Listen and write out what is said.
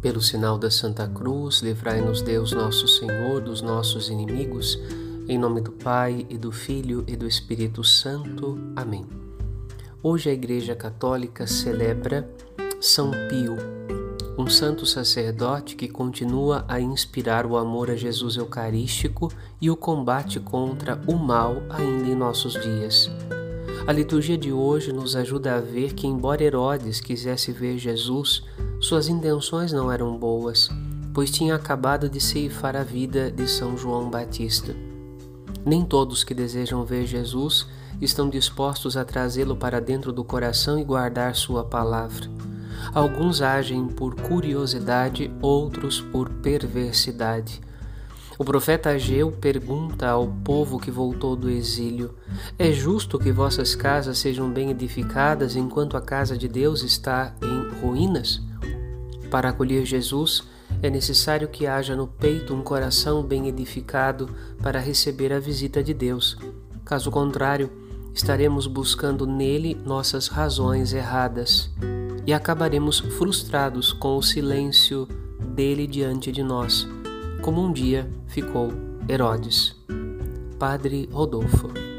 Pelo sinal da Santa Cruz, livrai-nos Deus nosso Senhor dos nossos inimigos, em nome do Pai e do Filho e do Espírito Santo. Amém. Hoje a Igreja Católica celebra São Pio, um santo sacerdote que continua a inspirar o amor a Jesus Eucarístico e o combate contra o mal ainda em nossos dias. A liturgia de hoje nos ajuda a ver que, embora Herodes quisesse ver Jesus, suas intenções não eram boas, pois tinha acabado de ceifar a vida de São João Batista. Nem todos que desejam ver Jesus estão dispostos a trazê-lo para dentro do coração e guardar sua palavra. Alguns agem por curiosidade, outros por perversidade. O profeta Ageu pergunta ao povo que voltou do exílio: É justo que vossas casas sejam bem edificadas enquanto a casa de Deus está em ruínas? Para acolher Jesus, é necessário que haja no peito um coração bem edificado para receber a visita de Deus. Caso contrário, estaremos buscando nele nossas razões erradas e acabaremos frustrados com o silêncio dele diante de nós, como um dia ficou Herodes. Padre Rodolfo